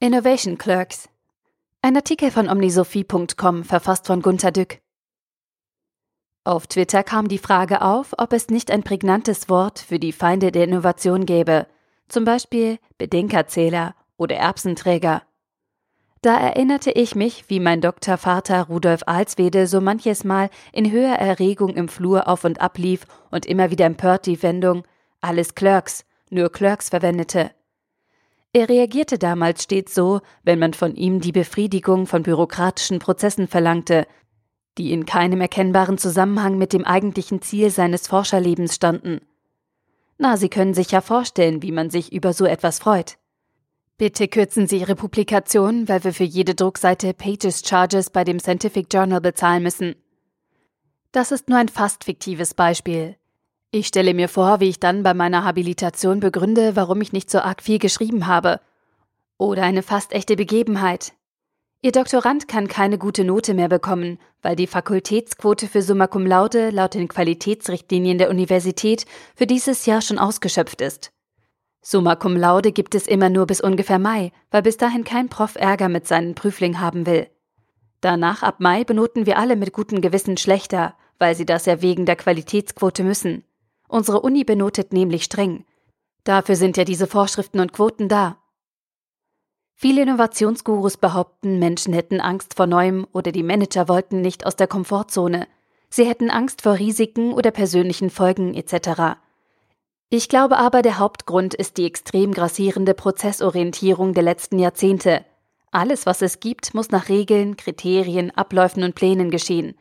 Innovation Clerks. Ein Artikel von omnisophie.com, verfasst von Gunter Dück. Auf Twitter kam die Frage auf, ob es nicht ein prägnantes Wort für die Feinde der Innovation gäbe, zum Beispiel Bedenkerzähler oder Erbsenträger. Da erinnerte ich mich, wie mein Doktorvater Rudolf Alswede so manches Mal in höherer Erregung im Flur auf und ab lief und immer wieder empört die Wendung alles Clerks, nur Clerks verwendete. Er reagierte damals stets so, wenn man von ihm die Befriedigung von bürokratischen Prozessen verlangte, die in keinem erkennbaren Zusammenhang mit dem eigentlichen Ziel seines Forscherlebens standen. Na, Sie können sich ja vorstellen, wie man sich über so etwas freut. Bitte kürzen Sie Ihre Publikation, weil wir für jede Druckseite Pages Charges bei dem Scientific Journal bezahlen müssen. Das ist nur ein fast fiktives Beispiel. Ich stelle mir vor, wie ich dann bei meiner Habilitation begründe, warum ich nicht so arg viel geschrieben habe. Oder eine fast echte Begebenheit. Ihr Doktorand kann keine gute Note mehr bekommen, weil die Fakultätsquote für Summa Cum Laude laut den Qualitätsrichtlinien der Universität für dieses Jahr schon ausgeschöpft ist. Summa Cum Laude gibt es immer nur bis ungefähr Mai, weil bis dahin kein Prof Ärger mit seinen Prüflingen haben will. Danach ab Mai benoten wir alle mit gutem Gewissen schlechter, weil sie das ja wegen der Qualitätsquote müssen. Unsere Uni benotet nämlich streng. Dafür sind ja diese Vorschriften und Quoten da. Viele Innovationsgurus behaupten, Menschen hätten Angst vor Neuem oder die Manager wollten nicht aus der Komfortzone. Sie hätten Angst vor Risiken oder persönlichen Folgen etc. Ich glaube aber, der Hauptgrund ist die extrem grassierende Prozessorientierung der letzten Jahrzehnte. Alles, was es gibt, muss nach Regeln, Kriterien, Abläufen und Plänen geschehen.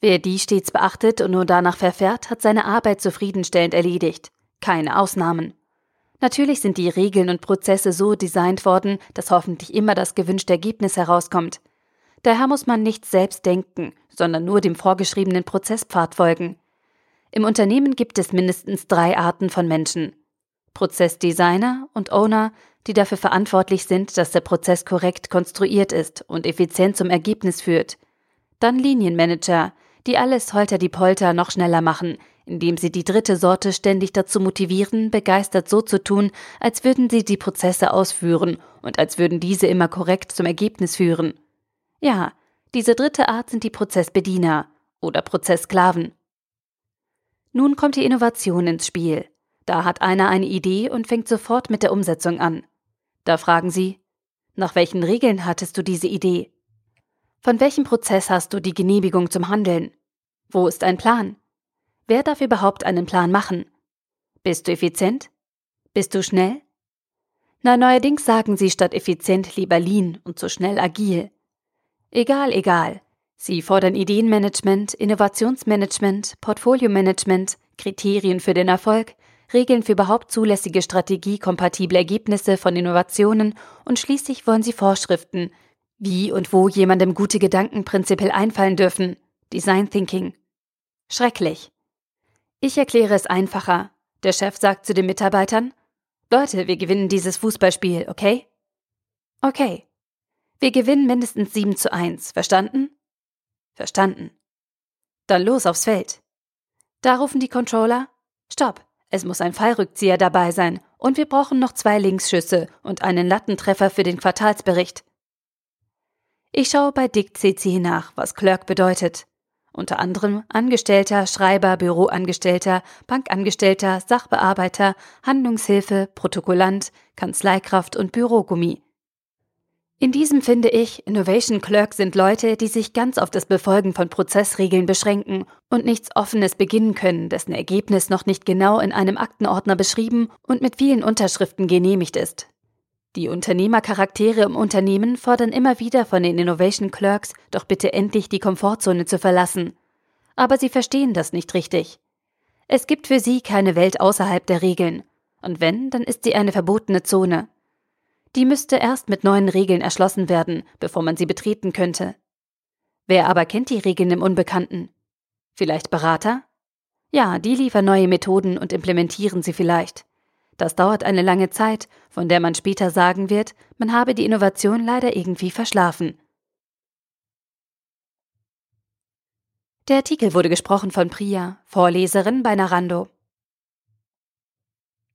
Wer die stets beachtet und nur danach verfährt, hat seine Arbeit zufriedenstellend erledigt. Keine Ausnahmen. Natürlich sind die Regeln und Prozesse so designt worden, dass hoffentlich immer das gewünschte Ergebnis herauskommt. Daher muss man nicht selbst denken, sondern nur dem vorgeschriebenen Prozesspfad folgen. Im Unternehmen gibt es mindestens drei Arten von Menschen. Prozessdesigner und Owner, die dafür verantwortlich sind, dass der Prozess korrekt konstruiert ist und effizient zum Ergebnis führt. Dann Linienmanager, die alles holter die Polter noch schneller machen, indem sie die dritte Sorte ständig dazu motivieren, begeistert so zu tun, als würden sie die Prozesse ausführen und als würden diese immer korrekt zum Ergebnis führen. Ja, diese dritte Art sind die Prozessbediener oder Prozesssklaven. Nun kommt die Innovation ins Spiel. Da hat einer eine Idee und fängt sofort mit der Umsetzung an. Da fragen Sie, nach welchen Regeln hattest du diese Idee? Von welchem Prozess hast du die Genehmigung zum Handeln? Wo ist ein Plan? Wer darf überhaupt einen Plan machen? Bist du effizient? Bist du schnell? Na, neuerdings sagen sie statt effizient lieber lean und so schnell agil. Egal, egal. Sie fordern Ideenmanagement, Innovationsmanagement, Portfoliomanagement, Kriterien für den Erfolg, Regeln für überhaupt zulässige strategiekompatible Ergebnisse von Innovationen und schließlich wollen sie Vorschriften, wie und wo jemandem gute Gedanken prinzipiell einfallen dürfen. Design Thinking. Schrecklich. Ich erkläre es einfacher. Der Chef sagt zu den Mitarbeitern, Leute, wir gewinnen dieses Fußballspiel, okay? Okay. Wir gewinnen mindestens 7 zu 1, verstanden? Verstanden. Dann los aufs Feld. Da rufen die Controller, Stopp, es muss ein Fallrückzieher dabei sein und wir brauchen noch zwei Linksschüsse und einen Lattentreffer für den Quartalsbericht. Ich schaue bei Dick CC nach, was Clerk bedeutet. Unter anderem Angestellter, Schreiber, Büroangestellter, Bankangestellter, Sachbearbeiter, Handlungshilfe, Protokollant, Kanzleikraft und Bürogummi. In diesem finde ich, Innovation Clerk sind Leute, die sich ganz auf das Befolgen von Prozessregeln beschränken und nichts Offenes beginnen können, dessen Ergebnis noch nicht genau in einem Aktenordner beschrieben und mit vielen Unterschriften genehmigt ist. Die Unternehmercharaktere im Unternehmen fordern immer wieder von den Innovation Clerks, doch bitte endlich die Komfortzone zu verlassen. Aber sie verstehen das nicht richtig. Es gibt für sie keine Welt außerhalb der Regeln. Und wenn, dann ist sie eine verbotene Zone. Die müsste erst mit neuen Regeln erschlossen werden, bevor man sie betreten könnte. Wer aber kennt die Regeln im Unbekannten? Vielleicht Berater? Ja, die liefern neue Methoden und implementieren sie vielleicht. Das dauert eine lange Zeit, von der man später sagen wird, man habe die Innovation leider irgendwie verschlafen. Der Artikel wurde gesprochen von Priya, Vorleserin bei Narando.